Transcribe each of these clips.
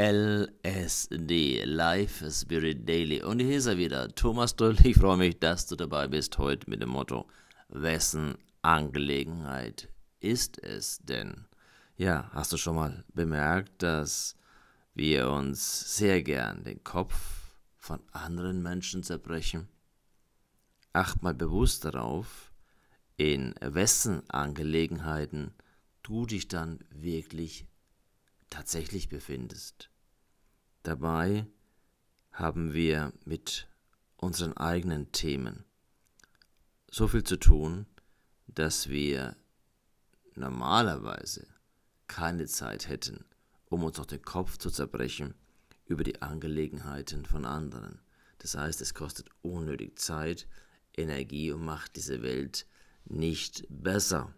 LSD, Life Spirit Daily. Und hier ist er wieder, Thomas Doll. Ich freue mich, dass du dabei bist heute mit dem Motto, wessen Angelegenheit ist es denn? Ja, hast du schon mal bemerkt, dass wir uns sehr gern den Kopf von anderen Menschen zerbrechen? Acht mal bewusst darauf, in wessen Angelegenheiten du dich dann wirklich tatsächlich befindest. Dabei haben wir mit unseren eigenen Themen so viel zu tun, dass wir normalerweise keine Zeit hätten, um uns auf den Kopf zu zerbrechen über die Angelegenheiten von anderen. Das heißt, es kostet unnötig Zeit, Energie und macht diese Welt nicht besser.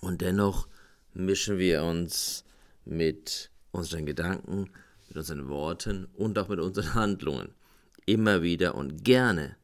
Und dennoch mischen wir uns mit unseren Gedanken, mit unseren Worten und auch mit unseren Handlungen immer wieder und gerne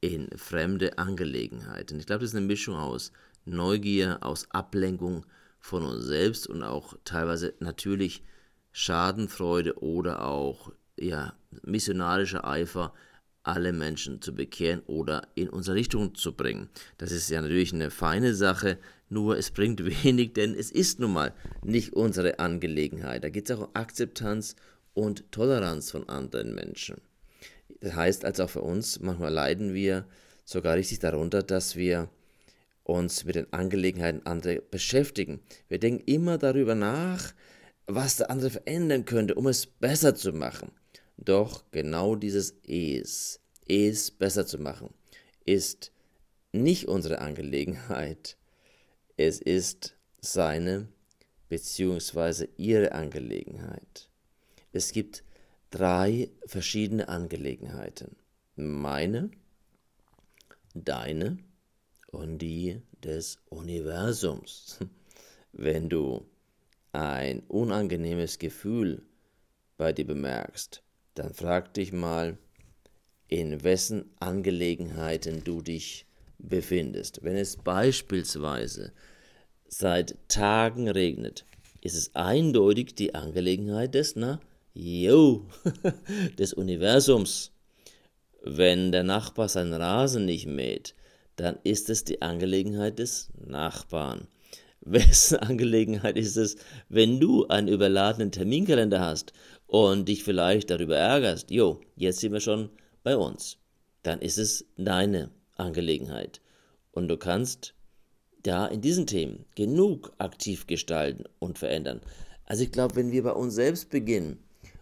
in fremde Angelegenheiten. Ich glaube, das ist eine Mischung aus Neugier, aus Ablenkung von uns selbst und auch teilweise natürlich Schadenfreude oder auch ja, missionarischer Eifer, alle Menschen zu bekehren oder in unsere Richtung zu bringen. Das ist ja natürlich eine feine Sache, nur es bringt wenig, denn es ist nun mal nicht unsere Angelegenheit. Da geht es auch um Akzeptanz und Toleranz von anderen Menschen. Das heißt also auch für uns, manchmal leiden wir sogar richtig darunter, dass wir uns mit den Angelegenheiten anderer beschäftigen. Wir denken immer darüber nach, was der andere verändern könnte, um es besser zu machen. Doch genau dieses Es, es besser zu machen, ist nicht unsere Angelegenheit. Es ist seine bzw. ihre Angelegenheit. Es gibt drei verschiedene Angelegenheiten. Meine, deine und die des Universums. Wenn du ein unangenehmes Gefühl bei dir bemerkst, dann frag dich mal, in wessen Angelegenheiten du dich befindest. Wenn es beispielsweise seit Tagen regnet, ist es eindeutig die Angelegenheit des, na, yo, des Universums. Wenn der Nachbar seinen Rasen nicht mäht, dann ist es die Angelegenheit des Nachbarn. Wessen Angelegenheit ist es, wenn du einen überladenen Terminkalender hast und dich vielleicht darüber ärgerst, jo, jetzt sind wir schon bei uns, dann ist es deine Angelegenheit. Und du kannst da in diesen Themen genug aktiv gestalten und verändern. Also ich glaube, wenn wir bei uns selbst beginnen,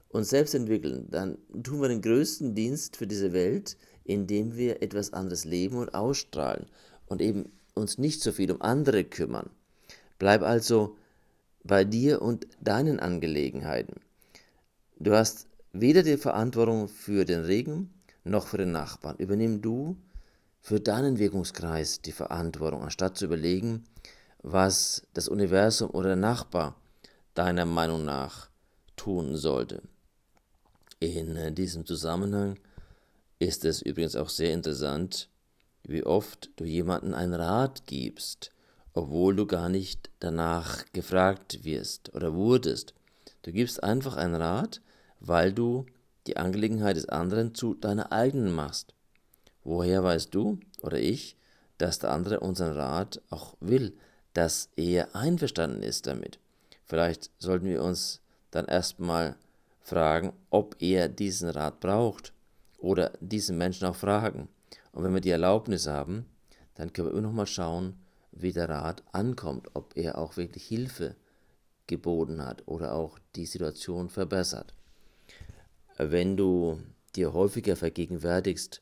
uns selbst entwickeln, dann tun wir den größten Dienst für diese Welt, indem wir etwas anderes leben und ausstrahlen und eben uns nicht so viel um andere kümmern. Bleib also bei dir und deinen Angelegenheiten. Du hast weder die Verantwortung für den Regen noch für den Nachbarn. Übernimm du für deinen Wirkungskreis die Verantwortung, anstatt zu überlegen, was das Universum oder der Nachbar deiner Meinung nach tun sollte. In diesem Zusammenhang ist es übrigens auch sehr interessant, wie oft du jemanden einen Rat gibst, obwohl du gar nicht danach gefragt wirst oder wurdest. Du gibst einfach einen Rat, weil du die Angelegenheit des anderen zu deiner eigenen machst. Woher weißt du oder ich, dass der andere unseren Rat auch will, dass er einverstanden ist damit? Vielleicht sollten wir uns dann erstmal fragen, ob er diesen Rat braucht oder diesen Menschen auch fragen. Und wenn wir die Erlaubnis haben, dann können wir immer noch mal schauen, wie der Rat ankommt, ob er auch wirklich Hilfe geboten hat oder auch die Situation verbessert. Wenn du dir häufiger vergegenwärtigst,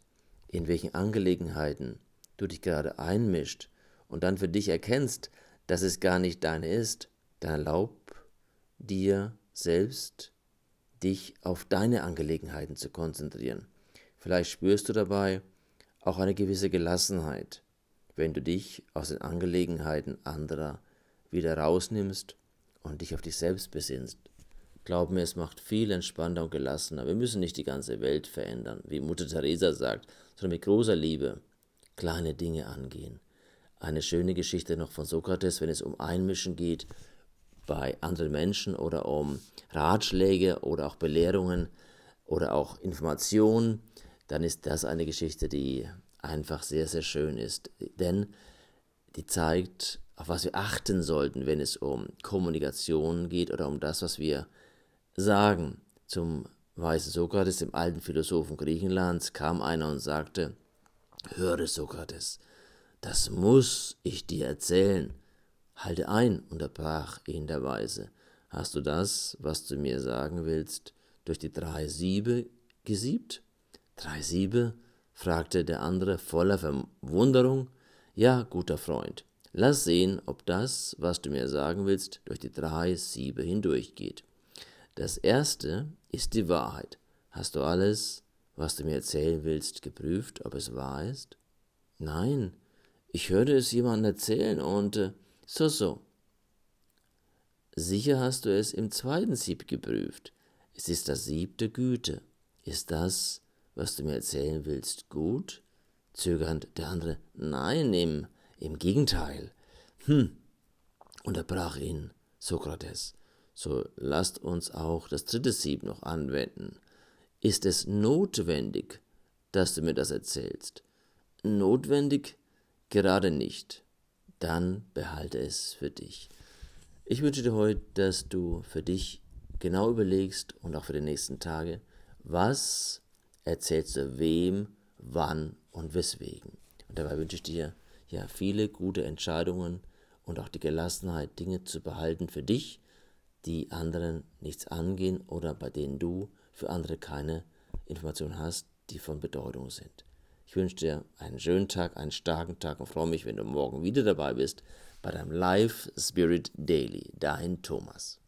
in welchen Angelegenheiten du dich gerade einmischt und dann für dich erkennst, dass es gar nicht deine ist, dann erlaub dir selbst, dich auf deine Angelegenheiten zu konzentrieren. Vielleicht spürst du dabei auch eine gewisse Gelassenheit, wenn du dich aus den Angelegenheiten anderer wieder rausnimmst und dich auf dich selbst besinnst. Glaub mir, es macht viel entspannter und gelassener. Wir müssen nicht die ganze Welt verändern, wie Mutter Teresa sagt, sondern mit großer Liebe kleine Dinge angehen. Eine schöne Geschichte noch von Sokrates, wenn es um Einmischen geht, bei anderen Menschen oder um Ratschläge oder auch Belehrungen oder auch Informationen, dann ist das eine Geschichte, die einfach sehr, sehr schön ist. Denn die zeigt, auf was wir achten sollten, wenn es um Kommunikation geht oder um das, was wir sagen. Zum weisen Sokrates, dem alten Philosophen Griechenlands, kam einer und sagte, Höre Sokrates, das muss ich dir erzählen. Halte ein, unterbrach ihn der Weise. Hast du das, was du mir sagen willst, durch die drei Siebe gesiebt? Drei Siebe? Fragte der andere voller Verwunderung. Ja, guter Freund, lass sehen, ob das, was du mir sagen willst, durch die drei Siebe hindurchgeht. Das erste ist die Wahrheit. Hast du alles, was du mir erzählen willst, geprüft, ob es wahr ist? Nein, ich hörte es jemandem erzählen und äh, so, so. Sicher hast du es im zweiten Sieb geprüft. Es ist das Sieb der Güte. Ist das, was du mir erzählen willst, gut? Zögernd der andere. Nein, im, im Gegenteil. Hm, unterbrach ihn Sokrates. So lasst uns auch das dritte Sieb noch anwenden. Ist es notwendig, dass du mir das erzählst? Notwendig? Gerade nicht. Dann behalte es für dich. Ich wünsche dir heute, dass du für dich genau überlegst und auch für die nächsten Tage, was erzählst du wem, wann und weswegen. Und dabei wünsche ich dir ja viele gute Entscheidungen und auch die Gelassenheit, Dinge zu behalten für dich, die anderen nichts angehen oder bei denen du für andere keine Informationen hast, die von Bedeutung sind. Ich wünsche dir einen schönen Tag, einen starken Tag und freue mich, wenn du morgen wieder dabei bist bei deinem Live Spirit Daily. Dein Thomas.